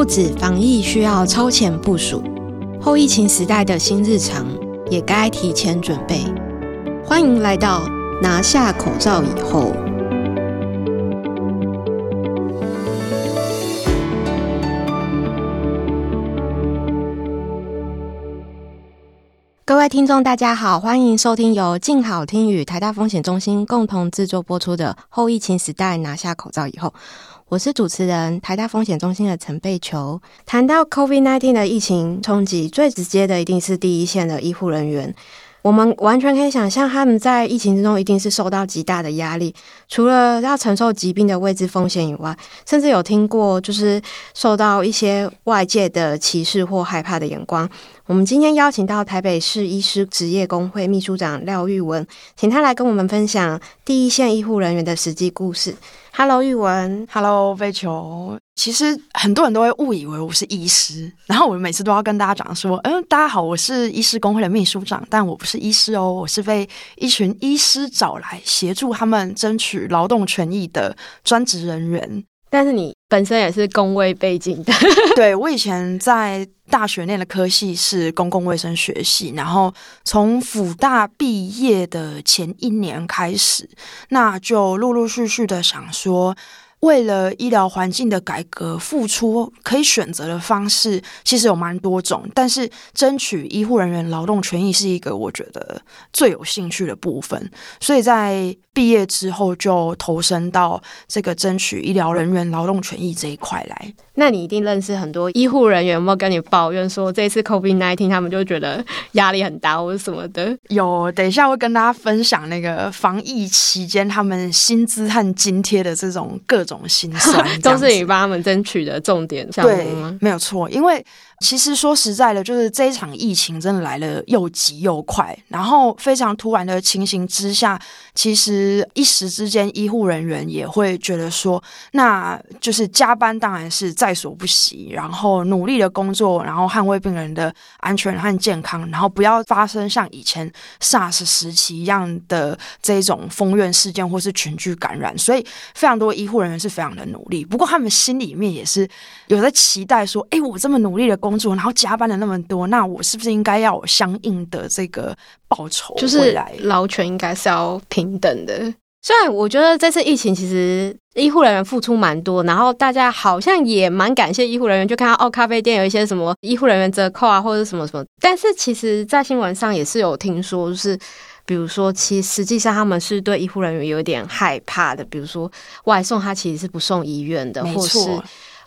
不止防疫需要超前部署，后疫情时代的新日常也该提前准备。欢迎来到拿下口罩以后。各位听众，大家好，欢迎收听由静好听与台大风险中心共同制作播出的《后疫情时代拿下口罩以后》。我是主持人台大风险中心的陈贝球。谈到 COVID-19 的疫情冲击，最直接的一定是第一线的医护人员。我们完全可以想象，他们在疫情之中一定是受到极大的压力，除了要承受疾病的未知风险以外，甚至有听过就是受到一些外界的歧视或害怕的眼光。我们今天邀请到台北市医师职业工会秘书长廖玉文，请他来跟我们分享第一线医护人员的实际故事。Hello，玉文。Hello，贝球。其实很多人都会误以为我是医师，然后我每次都要跟大家讲说：“嗯，大家好，我是医师工会的秘书长，但我不是医师哦，我是被一群医师找来协助他们争取劳动权益的专职人员。”但是你本身也是公卫背景的，对，我以前在大学念的科系是公共卫生学系，然后从辅大毕业的前一年开始，那就陆陆续续的想说，为了医疗环境的改革，付出可以选择的方式其实有蛮多种，但是争取医护人员劳动权益是一个我觉得最有兴趣的部分，所以在毕业之后就投身到这个争取医疗人员劳动权益这一块来。那你一定认识很多医护人员，有没有跟你抱怨说这次 COVID-19 他们就觉得压力很大或者什么的？有，等一下会跟大家分享那个防疫期间他们薪资和津贴的这种各种心酸，都是你帮他们争取的重点项目吗？对，没有错，因为。其实说实在的，就是这一场疫情真的来了又急又快，然后非常突然的情形之下，其实一时之间医护人员也会觉得说，那就是加班当然是在所不惜，然后努力的工作，然后捍卫病人的安全和健康，然后不要发生像以前 SARS 时期一样的这种封院事件或是群聚感染，所以非常多医护人员是非常的努力，不过他们心里面也是有在期待说，哎，我这么努力的工工作，然后加班了那么多，那我是不是应该要有相应的这个报酬？就是劳权应该是要平等的。虽然我觉得这次疫情其实医护人员付出蛮多，然后大家好像也蛮感谢医护人员，就看到哦，咖啡店有一些什么医护人员折扣啊，或者什么什么。但是其实，在新闻上也是有听说，就是比如说，其实实际上他们是对医护人员有点害怕的，比如说外送他其实是不送医院的。或是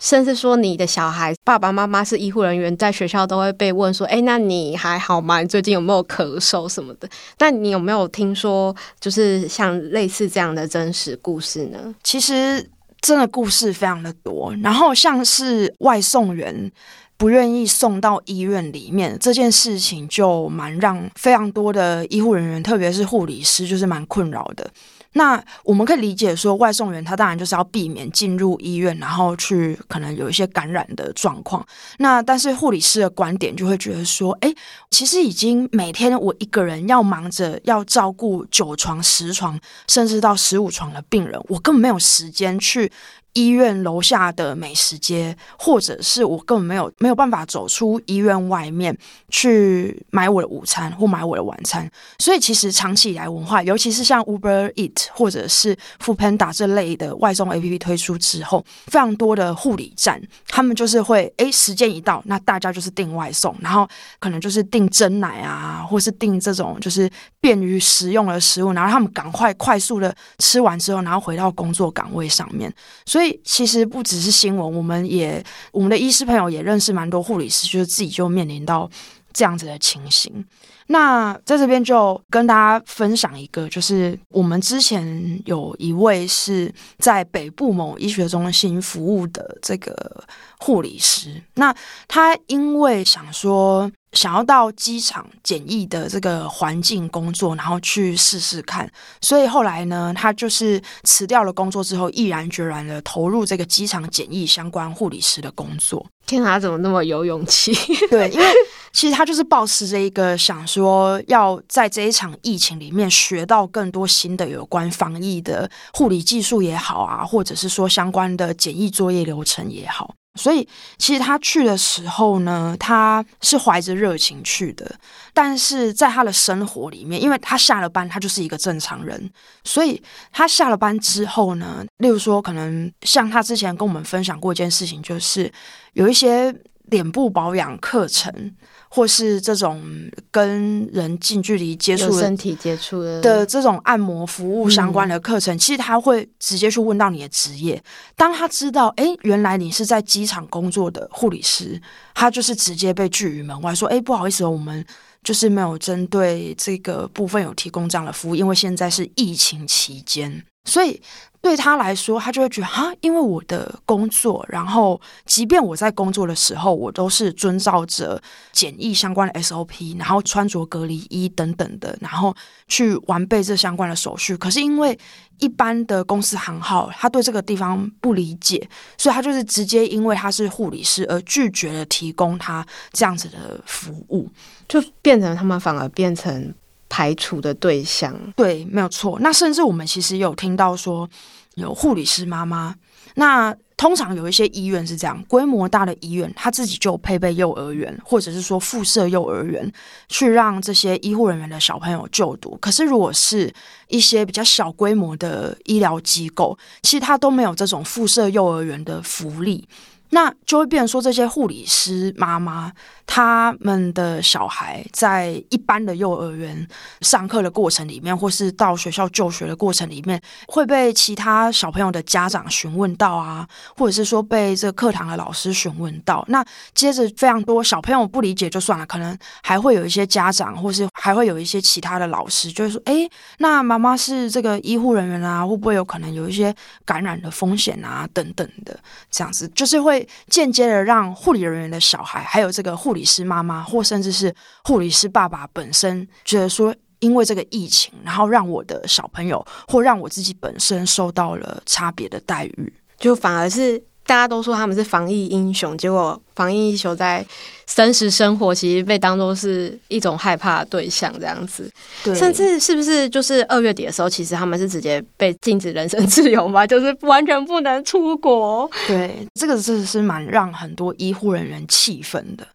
甚至说，你的小孩爸爸妈妈是医护人员，在学校都会被问说：“哎，那你还好吗？你最近有没有咳嗽什么的？”那你有没有听说，就是像类似这样的真实故事呢？其实真的故事非常的多。然后像是外送员不愿意送到医院里面这件事情，就蛮让非常多的医护人员，特别是护理师，就是蛮困扰的。那我们可以理解说，外送员他当然就是要避免进入医院，然后去可能有一些感染的状况。那但是护理师的观点就会觉得说，哎，其实已经每天我一个人要忙着要照顾九床、十床，甚至到十五床的病人，我根本没有时间去。医院楼下的美食街，或者是我根本没有没有办法走出医院外面去买我的午餐或买我的晚餐，所以其实长期以来文化，尤其是像 Uber Eat 或者是 Foodpanda 这类的外送 APP 推出之后，非常多的护理站，他们就是会诶时间一到，那大家就是订外送，然后可能就是订蒸奶啊，或是订这种就是便于食用的食物，然后他们赶快快速的吃完之后，然后回到工作岗位上面，所以。其实不只是新闻，我们也我们的医师朋友也认识蛮多护理师，就是自己就面临到这样子的情形。那在这边就跟大家分享一个，就是我们之前有一位是在北部某医学中心服务的这个护理师，那他因为想说。想要到机场检疫的这个环境工作，然后去试试看，所以后来呢，他就是辞掉了工作之后，毅然决然的投入这个机场检疫相关护理师的工作。天啊，他怎么那么有勇气？对，因为其实他就是抱持着一个想说，要在这一场疫情里面学到更多新的有关防疫的护理技术也好啊，或者是说相关的检疫作业流程也好。所以其实他去的时候呢，他是怀着热情去的。但是在他的生活里面，因为他下了班，他就是一个正常人，所以他下了班之后呢，例如说，可能像他之前跟我们分享过一件事情，就是有一些脸部保养课程。或是这种跟人近距离接触、身体接触的的这种按摩服务相关的课程，嗯、其实他会直接去问到你的职业。当他知道，哎，原来你是在机场工作的护理师，他就是直接被拒于门外，说，哎，不好意思，我们就是没有针对这个部分有提供这样的服务，因为现在是疫情期间，所以。对他来说，他就会觉得哈，因为我的工作，然后即便我在工作的时候，我都是遵照着检疫相关的 SOP，然后穿着隔离衣等等的，然后去完备这相关的手续。可是因为一般的公司行号，他对这个地方不理解，所以他就是直接因为他是护理师而拒绝了提供他这样子的服务，就变成他们反而变成。排除的对象，对，没有错。那甚至我们其实有听到说，有护理师妈妈。那通常有一些医院是这样，规模大的医院，他自己就配备幼儿园，或者是说附设幼儿园，去让这些医护人员的小朋友就读。可是如果是一些比较小规模的医疗机构，其实他都没有这种附设幼儿园的福利。那就会变成说，这些护理师妈妈，他们的小孩在一般的幼儿园上课的过程里面，或是到学校就学的过程里面，会被其他小朋友的家长询问到啊，或者是说被这个课堂的老师询问到。那接着非常多小朋友不理解就算了，可能还会有一些家长，或是还会有一些其他的老师，就是说，哎，那妈妈是这个医护人员啊，会不会有可能有一些感染的风险啊，等等的，这样子就是会。间接的让护理人员的小孩，还有这个护理师妈妈，或甚至是护理师爸爸本身，觉得说，因为这个疫情，然后让我的小朋友或让我自己本身受到了差别的待遇，就反而是。大家都说他们是防疫英雄，结果防疫英雄在真实生活其实被当做是一种害怕的对象，这样子。对，甚至是不是就是二月底的时候，其实他们是直接被禁止人身自由嘛，就是完全不能出国。对，这个真的是蛮让很多医护人员气愤的。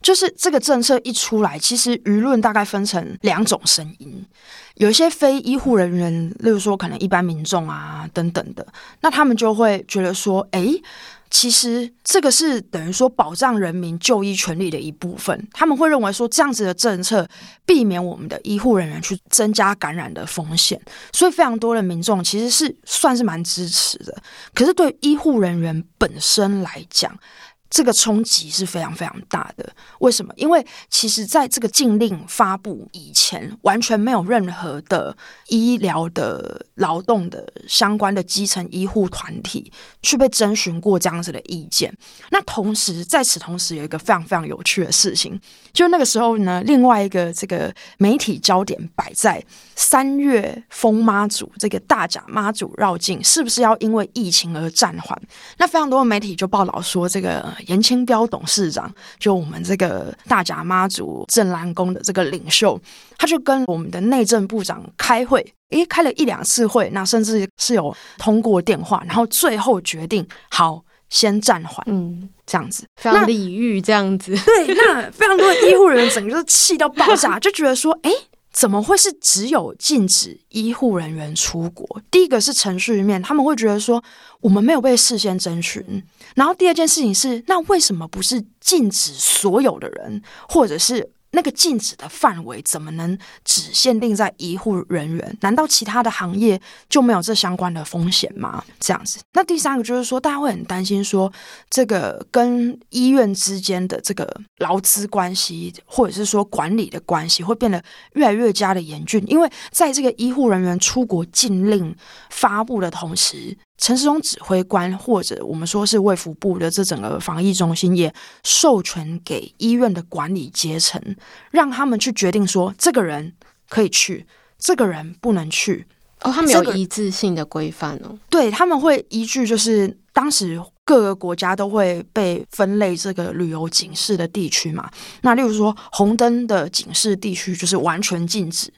就是这个政策一出来，其实舆论大概分成两种声音，有一些非医护人员，例如说可能一般民众啊等等的，那他们就会觉得说，诶，其实这个是等于说保障人民就医权利的一部分，他们会认为说这样子的政策避免我们的医护人员去增加感染的风险，所以非常多的民众其实是算是蛮支持的。可是对医护人员本身来讲，这个冲击是非常非常大的。为什么？因为其实在这个禁令发布以前，完全没有任何的医疗的劳动的相关的基层医护团体去被征询过这样子的意见。那同时，在此同时，有一个非常非常有趣的事情，就那个时候呢，另外一个这个媒体焦点摆在三月疯妈祖这个大甲妈祖绕境是不是要因为疫情而暂缓？那非常多的媒体就报道说这个。颜清标董事长，就我们这个大甲妈祖镇澜宫的这个领袖，他就跟我们的内政部长开会，诶，开了一两次会，那甚至是有通过电话，然后最后决定好先暂缓，嗯，这样子，非常礼遇这样子。对，那非常多的医护人员整个就是气到爆炸，就觉得说，诶。怎么会是只有禁止医护人员出国？第一个是程序面，他们会觉得说我们没有被事先征询。然后第二件事情是，那为什么不是禁止所有的人，或者是？那个禁止的范围怎么能只限定在医护人员？难道其他的行业就没有这相关的风险吗？这样子。那第三个就是说，大家会很担心说，这个跟医院之间的这个劳资关系，或者是说管理的关系，会变得越来越加的严峻。因为在这个医护人员出国禁令发布的同时，陈时中指挥官或者我们说是卫福部的这整个防疫中心，也授权给医院的管理阶层，让他们去决定说，这个人可以去，这个人不能去。哦，他们有一致性的规范哦。对，他们会依据就是当时各个国家都会被分类这个旅游警示的地区嘛。那例如说红灯的警示地区就是完全禁止。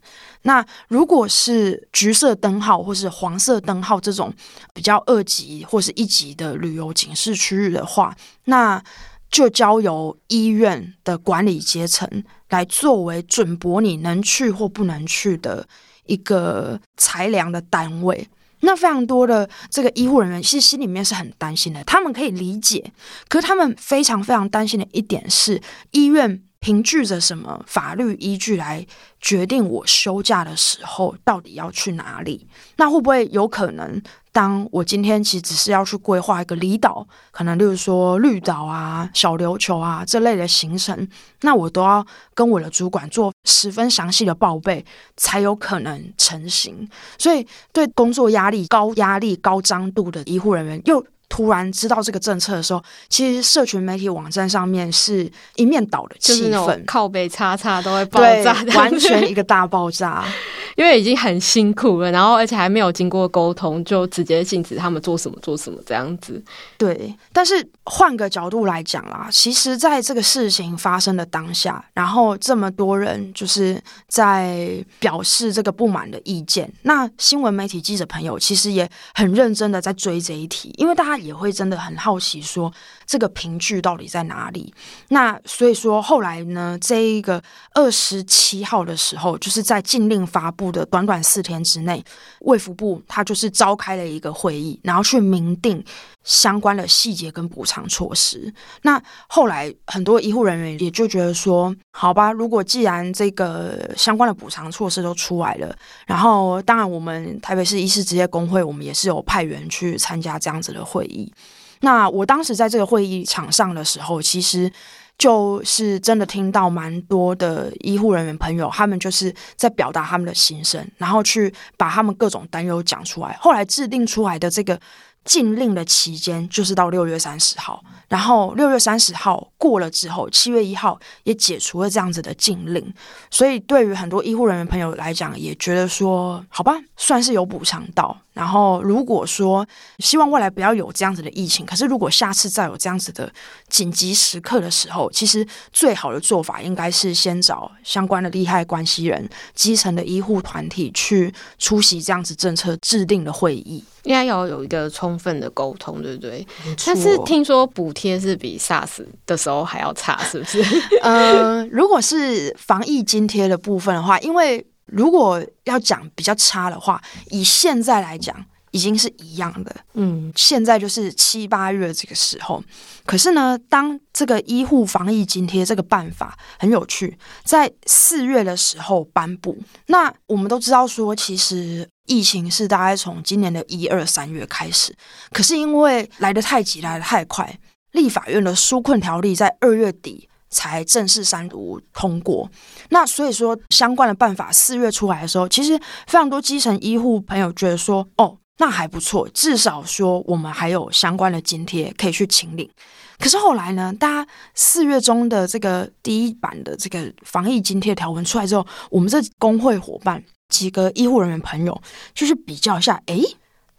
那如果是橘色灯号或是黄色灯号这种比较二级或是一级的旅游警示区域的话，那就交由医院的管理阶层来作为准驳你能去或不能去的一个裁量的单位。那非常多的这个医护人员其实心里面是很担心的，他们可以理解，可是他们非常非常担心的一点是医院。凭据着什么法律依据来决定我休假的时候到底要去哪里？那会不会有可能，当我今天其实只是要去规划一个离岛，可能例如说绿岛啊、小琉球啊这类的行程，那我都要跟我的主管做十分详细的报备，才有可能成行。所以，对工作压力高、压力高张度的医护人员又。突然知道这个政策的时候，其实社群媒体网站上面是一面倒的气氛，靠背叉叉都会爆炸，完全一个大爆炸。因为已经很辛苦了，然后而且还没有经过沟通，就直接禁止他们做什么做什么这样子。对，但是换个角度来讲啦，其实在这个事情发生的当下，然后这么多人就是在表示这个不满的意见，那新闻媒体记者朋友其实也很认真的在追这一题，因为大家也会真的很好奇说。这个凭据到底在哪里？那所以说后来呢，这一个二十七号的时候，就是在禁令发布的短短四天之内，卫福部他就是召开了一个会议，然后去明定相关的细节跟补偿措施。那后来很多医护人员也就觉得说，好吧，如果既然这个相关的补偿措施都出来了，然后当然我们台北市医师职业工会，我们也是有派员去参加这样子的会议。那我当时在这个会议场上的时候，其实就是真的听到蛮多的医护人员朋友，他们就是在表达他们的心声，然后去把他们各种担忧讲出来。后来制定出来的这个。禁令的期间就是到六月三十号，然后六月三十号过了之后，七月一号也解除了这样子的禁令，所以对于很多医护人员朋友来讲，也觉得说，好吧，算是有补偿到。然后如果说希望未来不要有这样子的疫情，可是如果下次再有这样子的紧急时刻的时候，其实最好的做法应该是先找相关的利害关系人、基层的医护团体去出席这样子政策制定的会议。应该要有一个充分的沟通，对不对？但是听说补贴是比 SARS 的时候还要差，是不是？呃，如果是防疫津贴的部分的话，因为如果要讲比较差的话，以现在来讲，已经是一样的。嗯，现在就是七八月这个时候，可是呢，当这个医护防疫津贴这个办法很有趣，在四月的时候颁布。那我们都知道说，其实。疫情是大概从今年的一二三月开始，可是因为来得太急，来得太快，立法院的纾困条例在二月底才正式三读通过。那所以说，相关的办法四月出来的时候，其实非常多基层医护朋友觉得说，哦，那还不错，至少说我们还有相关的津贴可以去请领。可是后来呢，大家四月中的这个第一版的这个防疫津贴条文出来之后，我们这工会伙伴。几个医护人员朋友就是比较一下，诶，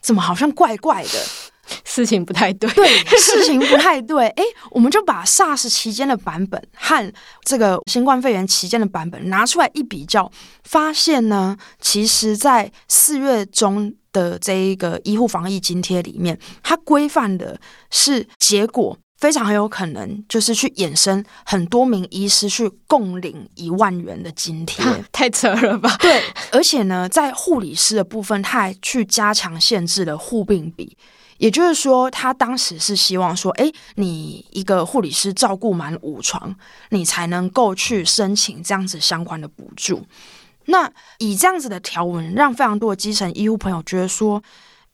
怎么好像怪怪的，事情不太对。对，事情不太对。哎，我们就把 SARS 期间的版本和这个新冠肺炎期间的版本拿出来一比较，发现呢，其实，在四月中的这一个医护防疫津贴里面，它规范的是结果。非常很有可能就是去衍生很多名医师去共领一万元的津贴，太扯了吧？对，而且呢，在护理师的部分，他还去加强限制了护病比，也就是说，他当时是希望说，哎，你一个护理师照顾满五床，你才能够去申请这样子相关的补助。那以这样子的条文，让非常多的基层医护朋友觉得说，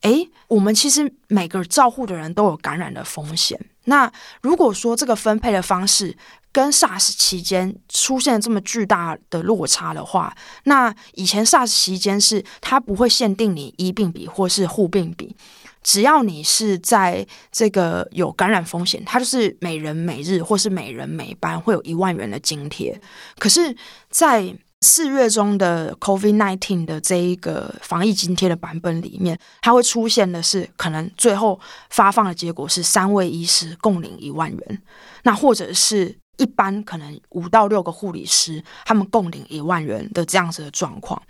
哎，我们其实每个照护的人都有感染的风险。那如果说这个分配的方式跟 SARS 期间出现这么巨大的落差的话，那以前 SARS 期间是它不会限定你医病比或是护病比，只要你是在这个有感染风险，它就是每人每日或是每人每班会有一万元的津贴。可是，在四月中的 COVID-19 的这一个防疫津贴的版本里面，它会出现的是可能最后发放的结果是三位医师共领一万元，那或者是一般可能五到六个护理师他们共领一万元的这样子的状况。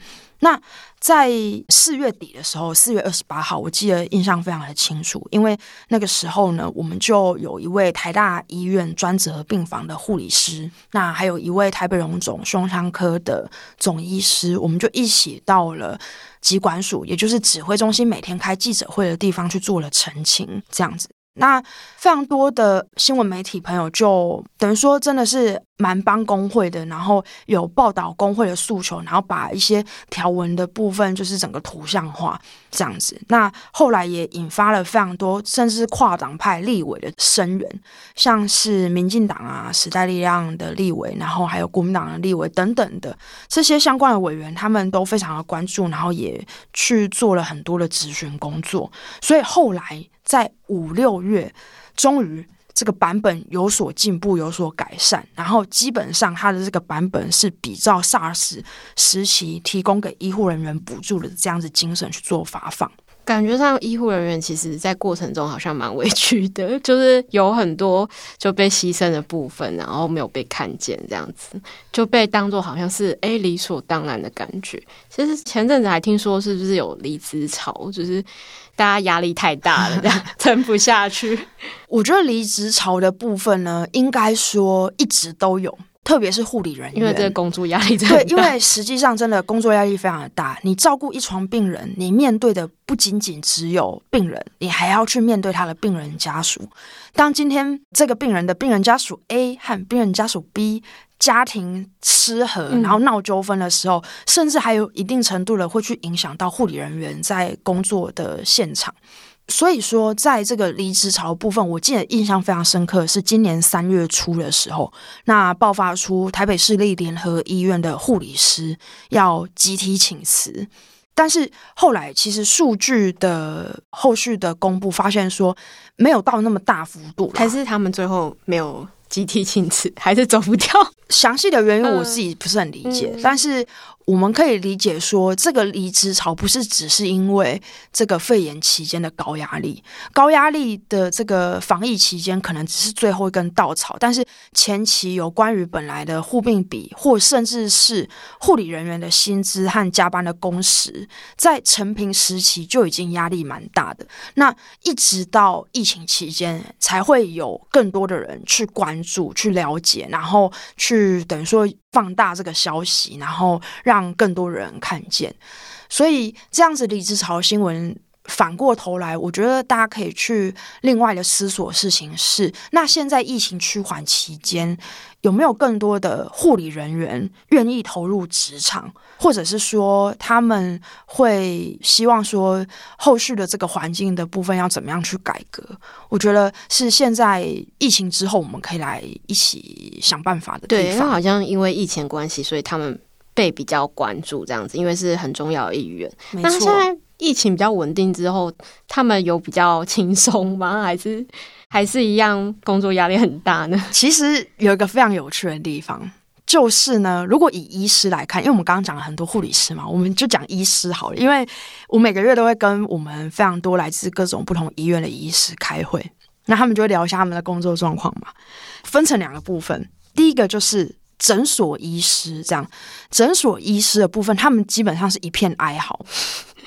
那在四月底的时候，四月二十八号，我记得印象非常的清楚，因为那个时候呢，我们就有一位台大医院专责病房的护理师，那还有一位台北荣总胸腔科的总医师，我们就一起到了疾管署，也就是指挥中心每天开记者会的地方去做了澄清，这样子。那非常多的新闻媒体朋友就等于说，真的是蛮帮工会的，然后有报道工会的诉求，然后把一些条文的部分就是整个图像化这样子。那后来也引发了非常多，甚至是跨党派立委的声援，像是民进党啊、时代力量的立委，然后还有国民党的立委等等的这些相关的委员，他们都非常的关注，然后也去做了很多的质询工作。所以后来。在五六月，终于这个版本有所进步，有所改善。然后基本上，它的这个版本是比照 SARS 时期提供给医护人员补助的这样子精神去做发放。感觉上，医护人员其实在过程中好像蛮委屈的，就是有很多就被牺牲的部分，然后没有被看见，这样子就被当做好像是诶理所当然的感觉。其实前阵子还听说是不是有离职潮，就是大家压力太大了，这样撑不下去。我觉得离职潮的部分呢，应该说一直都有。特别是护理人员，因为这个工作压力真的对，因为实际上真的工作压力非常的大。你照顾一床病人，你面对的不仅仅只有病人，你还要去面对他的病人家属。当今天这个病人的病人家属 A 和病人家属 B 家庭失和，然后闹纠纷的时候，嗯、甚至还有一定程度的会去影响到护理人员在工作的现场。所以说，在这个离职潮部分，我记得印象非常深刻，是今年三月初的时候，那爆发出台北市立联合医院的护理师要集体请辞，但是后来其实数据的后续的公布发现说，没有到那么大幅度，还是他们最后没有集体请辞，还是走不掉。详细的原因我自己不是很理解，嗯、但是。我们可以理解说，这个离职潮不是只是因为这个肺炎期间的高压力，高压力的这个防疫期间可能只是最后一根稻草，但是前期有关于本来的护病比，或甚至是护理人员的薪资和加班的工时，在承平时期就已经压力蛮大的。那一直到疫情期间，才会有更多的人去关注、去了解，然后去等于说。放大这个消息，然后让更多人看见，所以这样子离职潮新闻反过头来，我觉得大家可以去另外的思索事情是：那现在疫情趋缓期间，有没有更多的护理人员愿意投入职场，或者是说他们会希望说后续的这个环境的部分要怎么样去改革？我觉得是现在疫情之后，我们可以来一起想办法的地方。对，因为好像因为疫情关系，所以他们被比较关注这样子，因为是很重要的一员。没错。那现在疫情比较稳定之后，他们有比较轻松吗？还是？还是一样，工作压力很大呢。其实有一个非常有趣的地方，就是呢，如果以医师来看，因为我们刚刚讲了很多护理师嘛，我们就讲医师好了。因为我每个月都会跟我们非常多来自各种不同医院的医师开会，那他们就会聊一下他们的工作状况嘛。分成两个部分，第一个就是诊所医师，这样诊所医师的部分，他们基本上是一片哀嚎。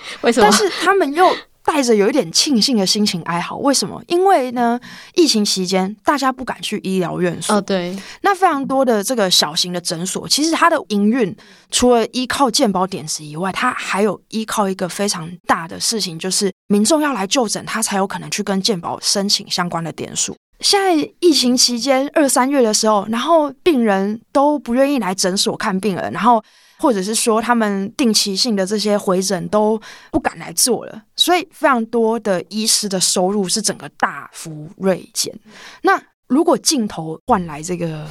为什么？但是他们又。带着有一点庆幸的心情哀嚎，为什么？因为呢，疫情期间大家不敢去医疗院所。哦，对。那非常多的这个小型的诊所，其实它的营运除了依靠健保点值以外，它还有依靠一个非常大的事情，就是民众要来就诊，他才有可能去跟健保申请相关的点数。现在疫情期间二三月的时候，然后病人都不愿意来诊所看病了，然后。或者是说，他们定期性的这些回诊都不敢来做了，所以非常多的医师的收入是整个大幅锐减。那如果镜头换来这个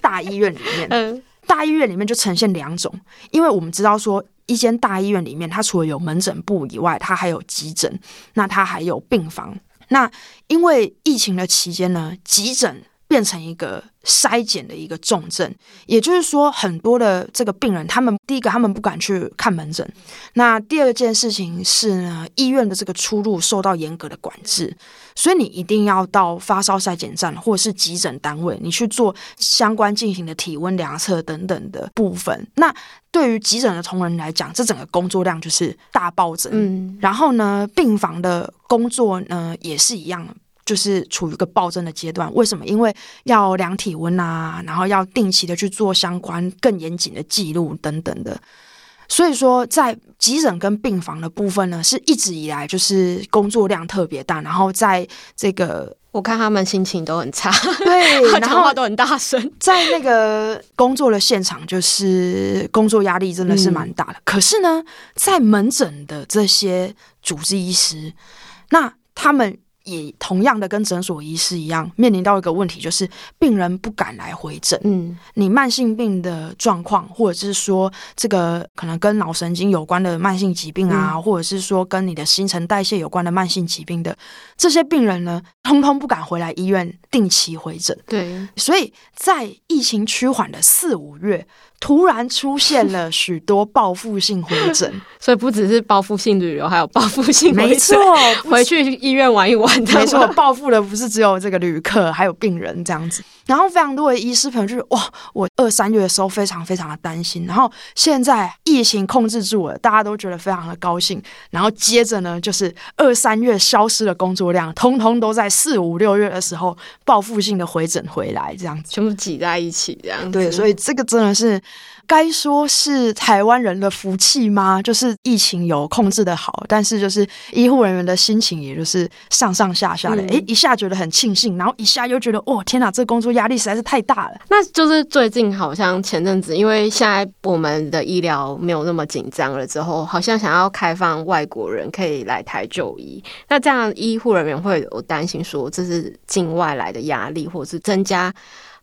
大医院里面，大医院里面就呈现两种，因为我们知道说，一间大医院里面，它除了有门诊部以外，它还有急诊，那它还有病房。那因为疫情的期间呢，急诊变成一个筛检的一个重症，也就是说，很多的这个病人，他们第一个他们不敢去看门诊，那第二件事情是呢，医院的这个出入受到严格的管制，所以你一定要到发烧筛检站或者是急诊单位，你去做相关进行的体温量测等等的部分。那对于急诊的同仁来讲，这整个工作量就是大暴增。嗯，然后呢，病房的工作呢也是一样。就是处于一个暴增的阶段，为什么？因为要量体温啊，然后要定期的去做相关更严谨的记录等等的。所以说，在急诊跟病房的部分呢，是一直以来就是工作量特别大。然后在这个，我看他们心情都很差，对，然后讲话都很大声。在那个工作的现场，就是工作压力真的是蛮大的。嗯。可是呢，在门诊的这些主治医师，那他们。也同样的跟诊所医师一样，面临到一个问题，就是病人不敢来回诊。嗯，你慢性病的状况，或者是说这个可能跟脑神经有关的慢性疾病啊，嗯、或者是说跟你的新陈代谢有关的慢性疾病的这些病人呢，通通不敢回来医院定期回诊。对，所以在疫情趋缓的四五月。突然出现了许多报复性回诊，所以不只是报复性旅游，还有报复性。没错，回去医院玩一玩。没错，报复的不是只有这个旅客，还有病人这样子。然后非常多的医师朋友就是哇，我二三月的时候非常非常的担心，然后现在疫情控制住了，大家都觉得非常的高兴。然后接着呢，就是二三月消失的工作量，通通都在四五六月的时候报复性的回诊回来，这样子全部挤在一起，这样子。对，所以这个真的是。该说是台湾人的福气吗？就是疫情有控制的好，但是就是医护人员的心情，也就是上上下下的。哎、嗯，一下觉得很庆幸，然后一下又觉得，哦，天哪，这工作压力实在是太大了。那就是最近好像前阵子，因为现在我们的医疗没有那么紧张了，之后好像想要开放外国人可以来台就医。那这样医护人员会有担心说，这是境外来的压力，或者是增加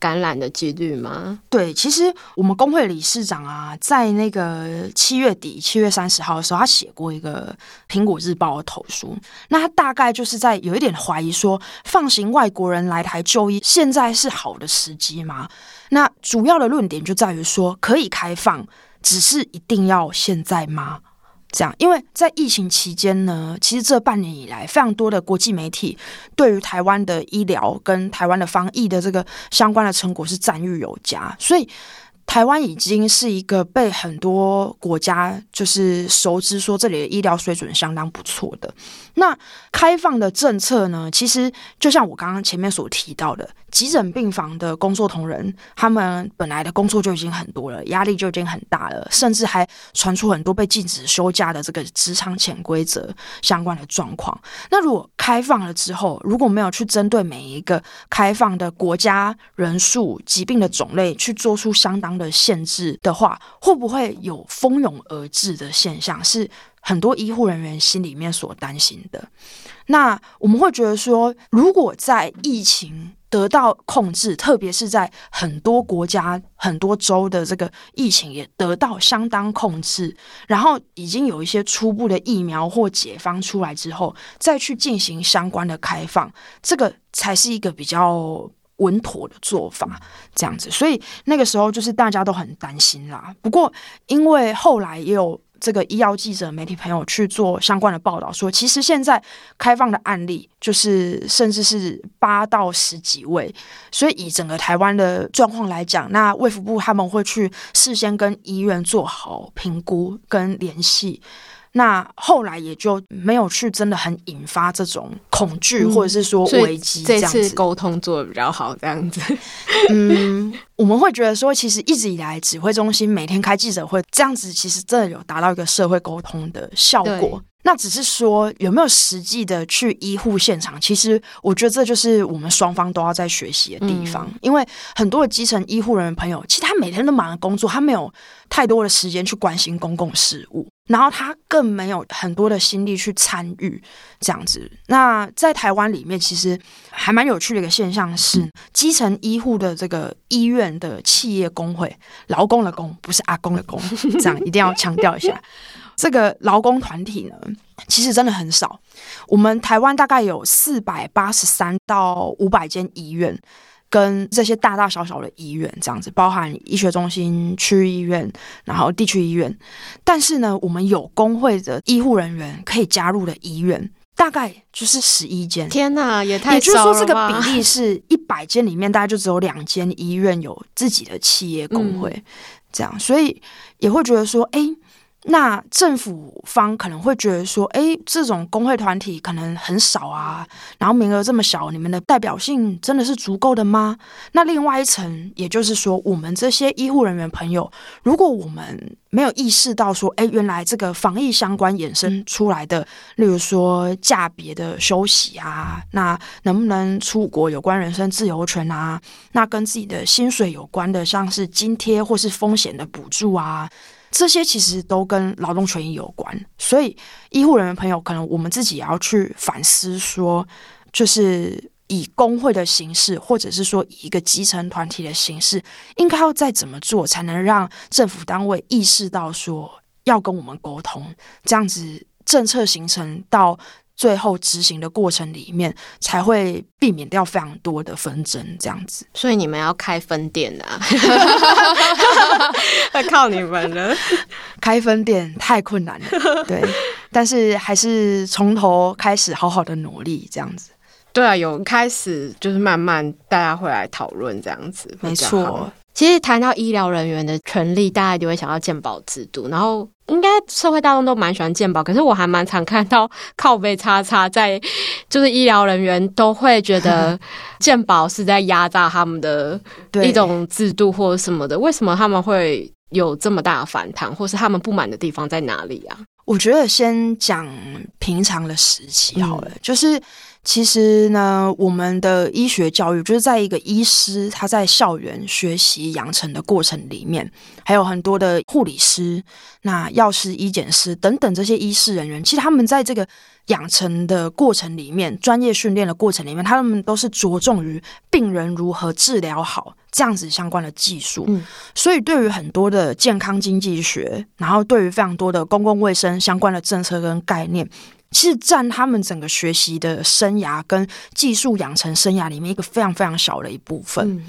感染的几率吗？对，其实我们工会理事长啊，在那个七月底七月三十号的时候，他写过一个《苹果日报》的投书。那他大概就是在有一点怀疑说，放行外国人来台就医，现在是好的时机吗？那主要的论点就在于说，可以开放，只是一定要现在吗？这样，因为在疫情期间呢，其实这半年以来，非常多的国际媒体对于台湾的医疗跟台湾的防疫的这个相关的成果是赞誉有加，所以。台湾已经是一个被很多国家就是熟知，说这里的医疗水准相当不错的。那开放的政策呢，其实就像我刚刚前面所提到的，急诊病房的工作同仁，他们本来的工作就已经很多了，压力就已经很大了，甚至还传出很多被禁止休假的这个职场潜规则相关的状况。那如果开放了之后，如果没有去针对每一个开放的国家人数、疾病的种类去做出相当的限制的话，会不会有蜂拥而至的现象？是很多医护人员心里面所担心的。那我们会觉得说，如果在疫情得到控制，特别是在很多国家、很多州的这个疫情也得到相当控制，然后已经有一些初步的疫苗或解方出来之后，再去进行相关的开放，这个才是一个比较。稳妥的做法，这样子，所以那个时候就是大家都很担心啦。不过，因为后来也有这个医药记者、媒体朋友去做相关的报道，说其实现在开放的案例就是甚至是八到十几位。所以以整个台湾的状况来讲，那卫福部他们会去事先跟医院做好评估跟联系。那后来也就没有去真的很引发这种恐惧或者是说危机这样子。嗯，这次沟通做的比较好，这样子。嗯，我们会觉得说，其实一直以来指挥中心每天开记者会这样子，其实真的有达到一个社会沟通的效果。那只是说有没有实际的去医护现场？其实我觉得这就是我们双方都要在学习的地方。嗯、因为很多的基层医护人员朋友，其实他每天都忙着工作，他没有太多的时间去关心公共事务，然后他更没有很多的心力去参与这样子。那在台湾里面，其实还蛮有趣的一个现象是，基层医护的这个医院的企业工会，劳工的工不是阿公的工，这样一定要强调一下。这个劳工团体呢，其实真的很少。我们台湾大概有四百八十三到五百间医院，跟这些大大小小的医院这样子，包含医学中心、区域医院，然后地区医院。但是呢，我们有工会的医护人员可以加入的医院，大概就是十一间。天哪，也太！也就是说，这个比例是一百间里面，大概就只有两间医院有自己的企业工会，嗯、这样，所以也会觉得说，哎。那政府方可能会觉得说，诶，这种工会团体可能很少啊，然后名额这么小，你们的代表性真的是足够的吗？那另外一层，也就是说，我们这些医护人员朋友，如果我们没有意识到说，诶，原来这个防疫相关衍生出来的，例如说价别的休息啊，那能不能出国有关人身自由权啊，那跟自己的薪水有关的，像是津贴或是风险的补助啊。这些其实都跟劳动权益有关，所以医护人员朋友，可能我们自己也要去反思，说，就是以工会的形式，或者是说以一个基层团体的形式，应该要再怎么做，才能让政府单位意识到说要跟我们沟通，这样子政策形成到。最后执行的过程里面，才会避免掉非常多的纷争，这样子。所以你们要开分店啊，要 靠你们了。开分店太困难了，对。但是还是从头开始，好好的努力，这样子。对啊，有开始就是慢慢大家会来讨论这样子，没错。其实谈到医疗人员的权利，大家就会想到健保制度，然后应该社会大众都蛮喜欢健保，可是我还蛮常看到靠背叉叉在，就是医疗人员都会觉得 健保是在压榨他们的一种制度或者什么的，为什么他们会有这么大的反弹，或是他们不满的地方在哪里啊？我觉得先讲平常的时期好了，嗯、就是。其实呢，我们的医学教育就是在一个医师他在校园学习养成的过程里面，还有很多的护理师、那药师、医检师等等这些医师人员，其实他们在这个养成的过程里面，专业训练的过程里面，他们都是着重于病人如何治疗好这样子相关的技术。嗯，所以对于很多的健康经济学，然后对于非常多的公共卫生相关的政策跟概念。其实占他们整个学习的生涯跟技术养成生涯里面一个非常非常小的一部分。嗯、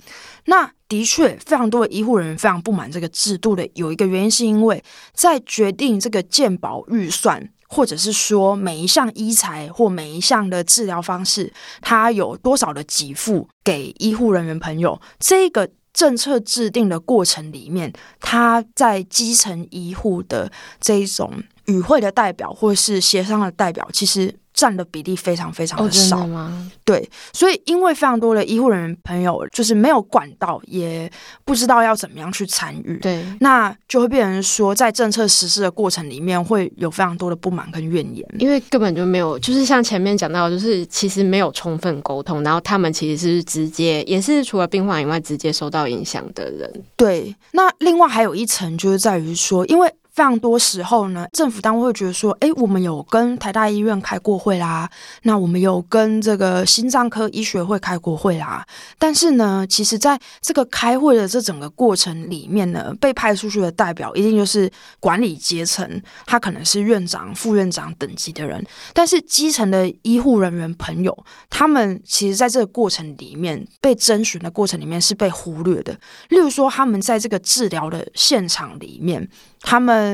那的确，非常多的医护人员非常不满这个制度的，有一个原因是因为在决定这个健保预算，或者是说每一项医材或每一项的治疗方式，它有多少的给付给医护人员朋友，这个政策制定的过程里面，他在基层医护的这一种。与会的代表或是协商的代表，其实占的比例非常非常的少。哦、吗？对，所以因为非常多的医护人员朋友就是没有管道，也不知道要怎么样去参与。对，那就会变成说，在政策实施的过程里面，会有非常多的不满跟怨言，因为根本就没有，就是像前面讲到，就是其实没有充分沟通，然后他们其实是直接，也是除了病患以外，直接受到影响的人。对，那另外还有一层就是在于说，因为。非常多时候呢，政府单位会觉得说，哎，我们有跟台大医院开过会啦，那我们有跟这个心脏科医学会开过会啦。但是呢，其实在这个开会的这整个过程里面呢，被派出去的代表一定就是管理阶层，他可能是院长、副院长等级的人。但是基层的医护人员朋友，他们其实在这个过程里面被征询的过程里面是被忽略的。例如说，他们在这个治疗的现场里面。他们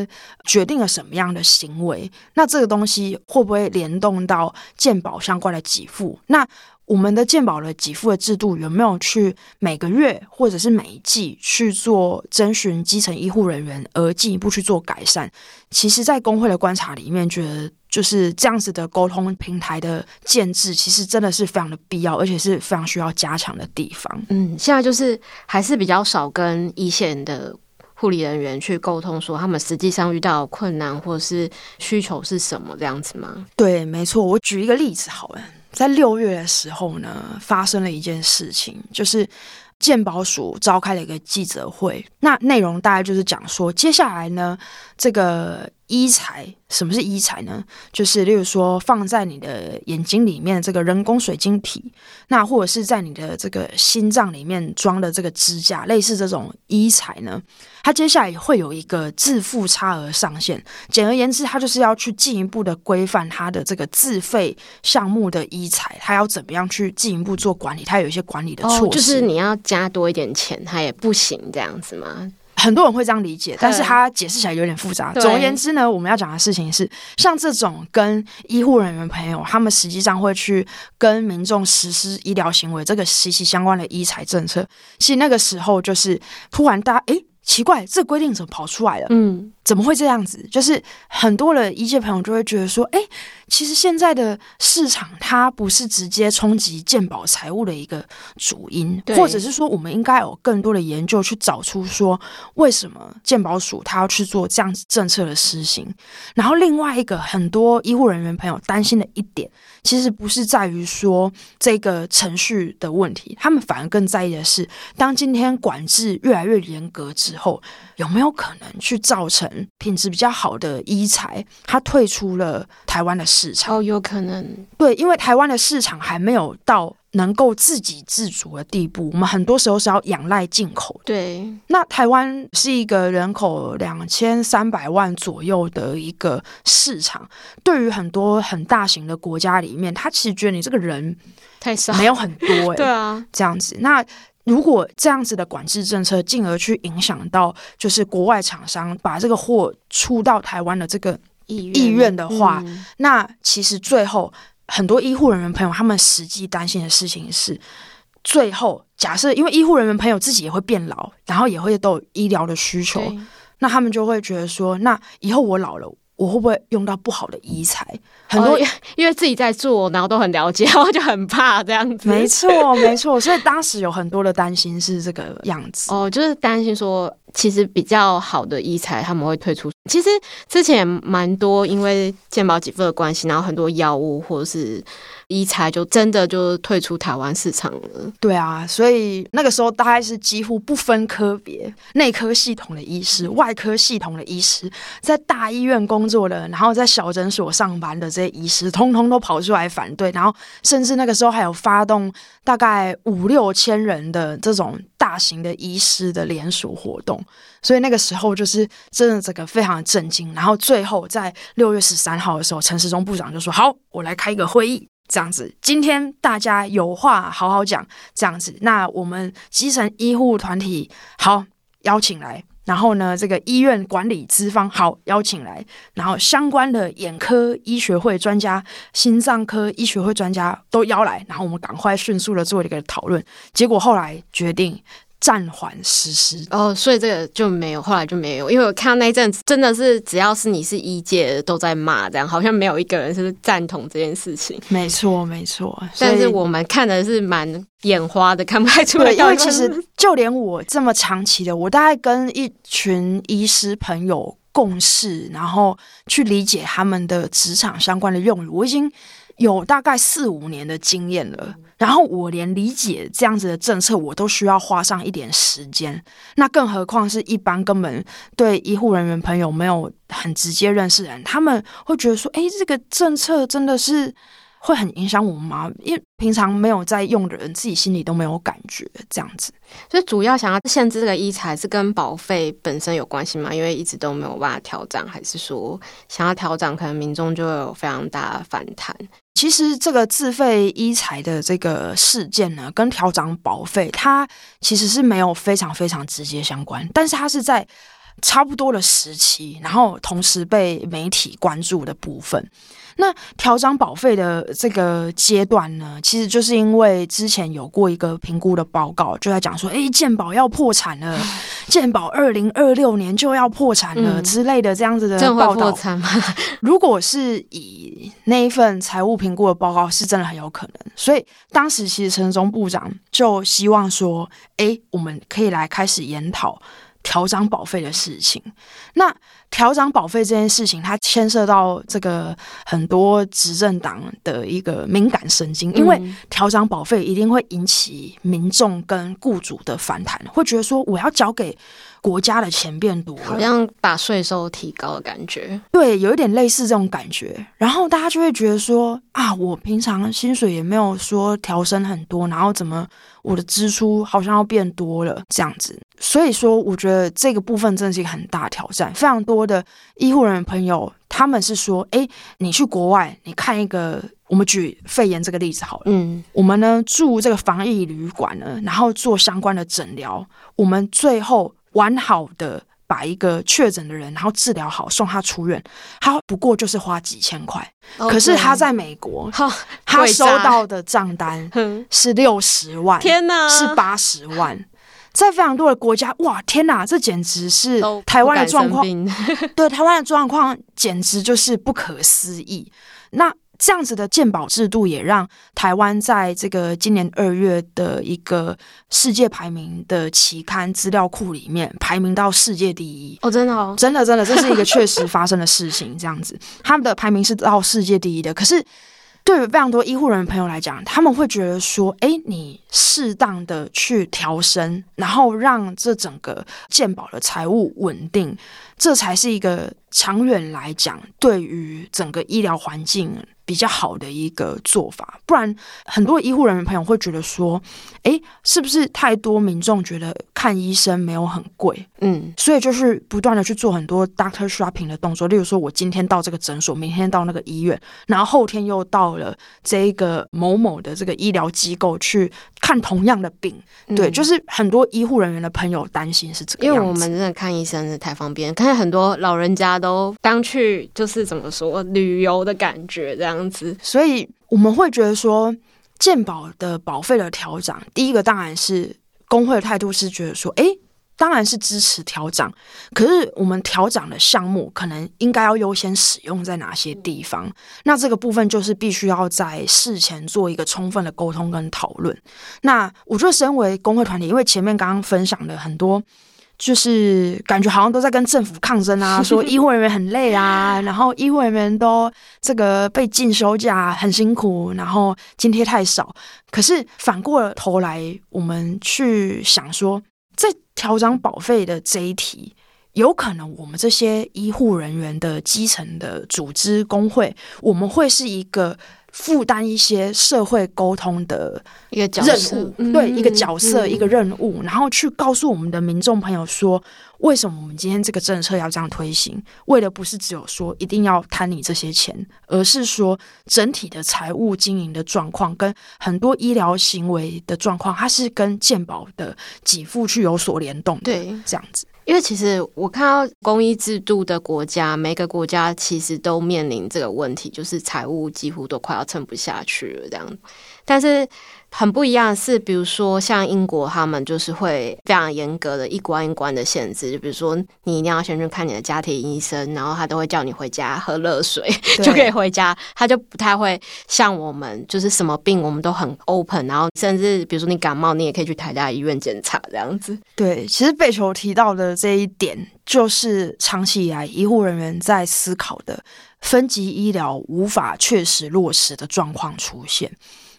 决定了什么样的行为？那这个东西会不会联动到健保相关的给付？那我们的健保的给付的制度有没有去每个月或者是每一季去做征询基层医护人员，而进一步去做改善？其实，在工会的观察里面，觉得就是这样子的沟通平台的建制，其实真的是非常的必要，而且是非常需要加强的地方。嗯，现在就是还是比较少跟一线的。护理人员去沟通，说他们实际上遇到困难或是需求是什么这样子吗？对，没错。我举一个例子好了，在六月的时候呢，发生了一件事情，就是健保署召开了一个记者会，那内容大概就是讲说，接下来呢，这个医材。什么是医材呢？就是例如说放在你的眼睛里面这个人工水晶体，那或者是在你的这个心脏里面装的这个支架，类似这种医材呢，它接下来会有一个自付差额上限。简而言之，它就是要去进一步的规范它的这个自费项目的医材，它要怎么样去进一步做管理，它有一些管理的措施。哦，就是你要加多一点钱，它也不行这样子吗？很多人会这样理解，但是他解释起来有点复杂。总而言之呢，我们要讲的事情是，像这种跟医护人员朋友，他们实际上会去跟民众实施医疗行为，这个息息相关的医财政策，其实那个时候就是突然大家诶。奇怪，这规定怎么跑出来了？嗯，怎么会这样子？就是很多的医界朋友就会觉得说，哎，其实现在的市场它不是直接冲击健保财务的一个主因，或者是说，我们应该有更多的研究去找出说，为什么健保署它要去做这样子政策的施行。然后另外一个很多医护人员朋友担心的一点，其实不是在于说这个程序的问题，他们反而更在意的是，当今天管制越来越严格之后，有没有可能去造成品质比较好的医材它退出了台湾的市场？哦，有可能。对，因为台湾的市场还没有到。能够自给自足的地步，我们很多时候是要仰赖进口。对，那台湾是一个人口两千三百万左右的一个市场，对于很多很大型的国家里面，他其实觉得你这个人太少，没有很多、欸。对啊，这样子。那如果这样子的管制政策，进而去影响到就是国外厂商把这个货出到台湾的这个意愿的话，嗯、那其实最后。很多医护人员朋友，他们实际担心的事情是，最后假设，因为医护人员朋友自己也会变老，然后也会都有医疗的需求，那他们就会觉得说，那以后我老了，我会不会用到不好的医材？很多、哦、因为自己在做，然后都很了解，然后就很怕这样子。没错，没错。所以当时有很多的担心是这个样子。哦，就是担心说，其实比较好的医材他们会退出。其实之前蛮多，因为健保给付的关系，然后很多药物或者是医材就真的就退出台湾市场了。对啊，所以那个时候大概是几乎不分科别，内科系统的医师、外科系统的医师，在大医院工作的，然后在小诊所上班的这些医师，通通都跑出来反对。然后甚至那个时候还有发动大概五六千人的这种大型的医师的联署活动。所以那个时候就是真的这个非常的震惊，然后最后在六月十三号的时候，陈时中部长就说：“好，我来开一个会议，这样子，今天大家有话好好讲，这样子，那我们基层医护团体好邀请来，然后呢，这个医院管理资方好邀请来，然后相关的眼科医学会专家、心脏科医学会专家都邀来，然后我们赶快迅速的做一个讨论，结果后来决定。”暂缓实施哦，所以这个就没有，后来就没有，因为我看到那一阵子真的是只要是你是医界都在骂，这样好像没有一个人是赞同这件事情。没错，没错。但是我们看的是蛮眼花的，看不太出来。因为其实就连我这么长期的，我大概跟一群医师朋友共事，然后去理解他们的职场相关的用语，我已经有大概四五年的经验了。然后我连理解这样子的政策，我都需要花上一点时间。那更何况是一般根本对医护人员朋友没有很直接认识的人，他们会觉得说：“哎，这个政策真的是会很影响我们吗？”因为平常没有在用的人，自己心里都没有感觉这样子。所以主要想要限制这个医材是跟保费本身有关系吗？因为一直都没有办法调涨，还是说想要调涨，可能民众就会有非常大的反弹？其实这个自费医材的这个事件呢，跟调涨保费，它其实是没有非常非常直接相关，但是它是在差不多的时期，然后同时被媒体关注的部分。那调涨保费的这个阶段呢，其实就是因为之前有过一个评估的报告，就在讲说，哎，健保要破产了，健保二零二六年就要破产了之类的这样子的报道。如果是以那一份财务评估的报告，是真的很有可能。所以当时其实陈时中部长就希望说，哎，我们可以来开始研讨调涨保费的事情。那调涨保费这件事情，它牵涉到这个很多执政党的一个敏感神经，因为调涨保费一定会引起民众跟雇主的反弹，会觉得说我要交给。国家的钱变多了，好像把税收提高的感觉。对，有一点类似这种感觉。然后大家就会觉得说啊，我平常薪水也没有说调升很多，然后怎么我的支出好像要变多了这样子。所以说，我觉得这个部分真的是一个很大挑战。非常多的医护人员朋友，他们是说，哎，你去国外，你看一个，我们举肺炎这个例子好了，嗯，我们呢住这个防疫旅馆呢，然后做相关的诊疗，我们最后。完好的把一个确诊的人，然后治疗好，送他出院，他不过就是花几千块。Okay. 可是他在美国，他收到的账单是六十万，天哪，是八十万。在非常多的国家，哇，天哪，这简直是台湾的状况。对，台湾的状况简直就是不可思议。那。这样子的健保制度也让台湾在这个今年二月的一个世界排名的期刊资料库里面排名到世界第一哦，真的哦，真的真的，这是一个确实发生的事情。这样子，他们的排名是到世界第一的。可是，对于非常多医护人员朋友来讲，他们会觉得说，哎，你适当的去调升，然后让这整个健保的财务稳定，这才是一个长远来讲对于整个医疗环境。比较好的一个做法，不然很多医护人员朋友会觉得说，哎，是不是太多民众觉得看医生没有很贵？嗯，所以就是不断的去做很多 doctor shopping 的动作，例如说我今天到这个诊所，明天到那个医院，然后后天又到了这一个某某的这个医疗机构去看同样的病。嗯、对，就是很多医护人员的朋友担心是这个样子，因为我们真的看医生是太方便，看很多老人家都当去就是怎么说旅游的感觉这样。样子，所以我们会觉得说，健保的保费的调涨，第一个当然是工会的态度是觉得说，哎，当然是支持调涨，可是我们调涨的项目可能应该要优先使用在哪些地方？那这个部分就是必须要在事前做一个充分的沟通跟讨论。那我觉得，身为工会团体，因为前面刚刚分享的很多。就是感觉好像都在跟政府抗争啊，说医护人员很累啊，然后医护人员都这个被禁休假很辛苦，然后津贴太少。可是反过头来，我们去想说，在调整保费的这一题，有可能我们这些医护人员的基层的组织工会，我们会是一个。负担一些社会沟通的一个任务，对，一个角色，一个任务，然后去告诉我们的民众朋友说，为什么我们今天这个政策要这样推行？为的不是只有说一定要贪你这些钱，而是说整体的财务经营的状况跟很多医疗行为的状况，它是跟健保的给付去有所联动的。对，这样子。因为其实我看到公益制度的国家，每个国家其实都面临这个问题，就是财务几乎都快要撑不下去了这样。但是很不一样的是，比如说像英国，他们就是会非常严格的一关一关的限制，就比如说你一定要先去看你的家庭医生，然后他都会叫你回家喝热水 就可以回家，他就不太会像我们，就是什么病我们都很 open，然后甚至比如说你感冒，你也可以去台大医院检查这样子。对，其实贝球提到的这一点，就是长期以来医护人员在思考的分级医疗无法确实落实的状况出现。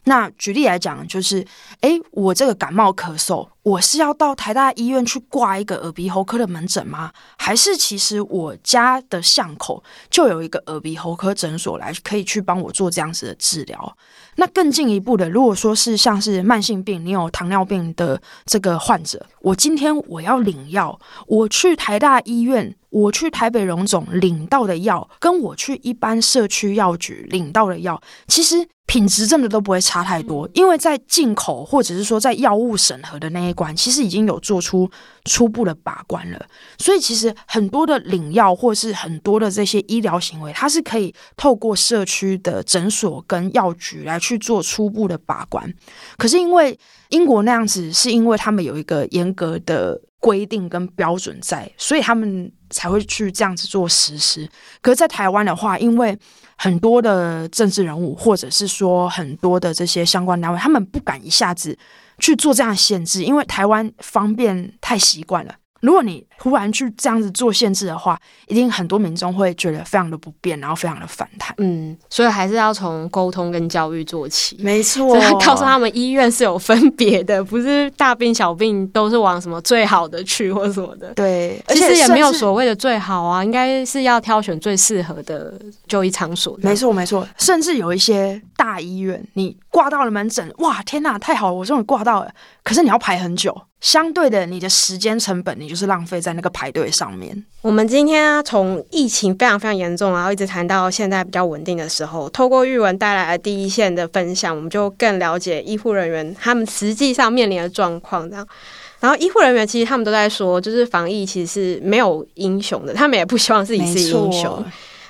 那举例来讲，就是，诶，我这个感冒咳嗽，我是要到台大医院去挂一个耳鼻喉科的门诊吗？还是其实我家的巷口就有一个耳鼻喉科诊所来可以去帮我做这样子的治疗？那更进一步的，如果说是像是慢性病，你有糖尿病的这个患者，我今天我要领药，我去台大医院，我去台北荣总领到的药，跟我去一般社区药局领到的药，其实。品质真的都不会差太多，因为在进口或者是说在药物审核的那一关，其实已经有做出初步的把关了。所以其实很多的领药或是很多的这些医疗行为，它是可以透过社区的诊所跟药局来去做初步的把关。可是因为英国那样子，是因为他们有一个严格的规定跟标准在，所以他们才会去这样子做实施。可是，在台湾的话，因为很多的政治人物，或者是说很多的这些相关单位，他们不敢一下子去做这样限制，因为台湾方便太习惯了。如果你突然去这样子做限制的话，一定很多民众会觉得非常的不便，然后非常的反弹。嗯，所以还是要从沟通跟教育做起。没错，告诉他们医院是有分别的，不是大病小病都是往什么最好的去或什么的。对，其实也没有所谓的最好啊，应该是要挑选最适合的就医场所。没错，没错，甚至有一些大医院，你挂到了门诊，哇，天哪，太好了，我终于挂到了。可是你要排很久，相对的，你的时间成本，你就是浪费在那个排队上面。我们今天啊，从疫情非常非常严重，然后一直谈到现在比较稳定的时候，透过玉文带来的第一线的分享，我们就更了解医护人员他们实际上面临的状况。这样，然后医护人员其实他们都在说，就是防疫其实是没有英雄的，他们也不希望自己是英雄。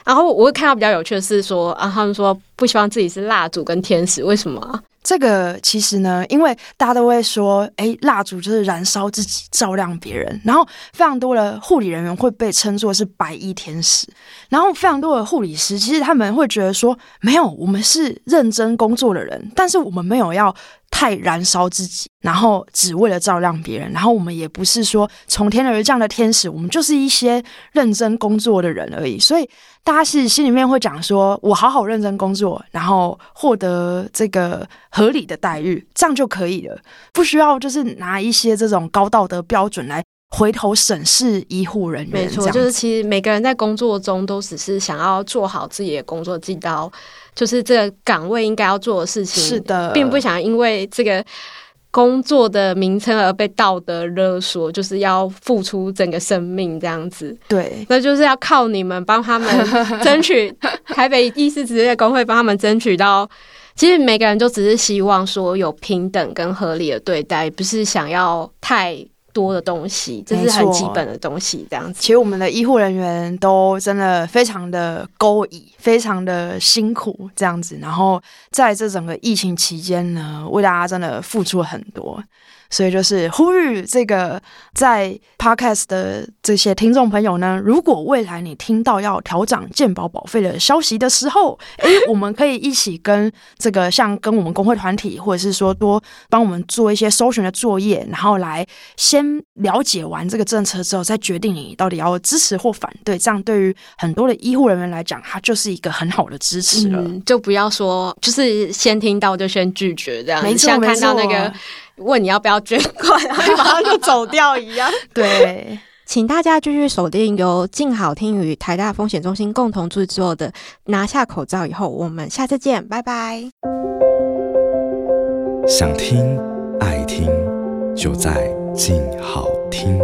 然后我会看到比较有趣的是说啊，他们说不希望自己是蜡烛跟天使，为什么？这个其实呢，因为大家都会说，哎，蜡烛就是燃烧自己，照亮别人。然后非常多的护理人员会被称作是白衣天使，然后非常多的护理师，其实他们会觉得说，没有，我们是认真工作的人，但是我们没有要。太燃烧自己，然后只为了照亮别人，然后我们也不是说从天而降的天使，我们就是一些认真工作的人而已。所以大家是心里面会讲说，我好好认真工作，然后获得这个合理的待遇，这样就可以了，不需要就是拿一些这种高道德标准来回头审视医护人员。没错，就是其实每个人在工作中都只是想要做好自己的工作，尽到。就是这个岗位应该要做的事情，是的，并不想因为这个工作的名称而被道德勒索，就是要付出整个生命这样子。对，那就是要靠你们帮他们争取，台北医师职业工会帮他们争取到。其实每个人就只是希望说有平等跟合理的对待，不是想要太。多的东西，这是很基本的东西，这样子。其实我们的医护人员都真的非常的勾引，非常的辛苦，这样子。然后在这整个疫情期间呢，为大家真的付出了很多。所以就是呼吁这个在 Podcast 的这些听众朋友呢，如果未来你听到要调涨健保保费的消息的时候，诶，我们可以一起跟这个像跟我们工会团体，或者是说多帮我们做一些搜寻的作业，然后来先了解完这个政策之后，再决定你到底要支持或反对。这样对于很多的医护人员来讲，它就是一个很好的支持了。嗯，就不要说就是先听到就先拒绝这样，没错，像看到那个。问你要不要捐款，然后马上就走掉一样。对，请大家继续锁定由静好听与台大风险中心共同制作的《拿下口罩以后》，我们下次见，拜拜。想听爱听，就在静好听。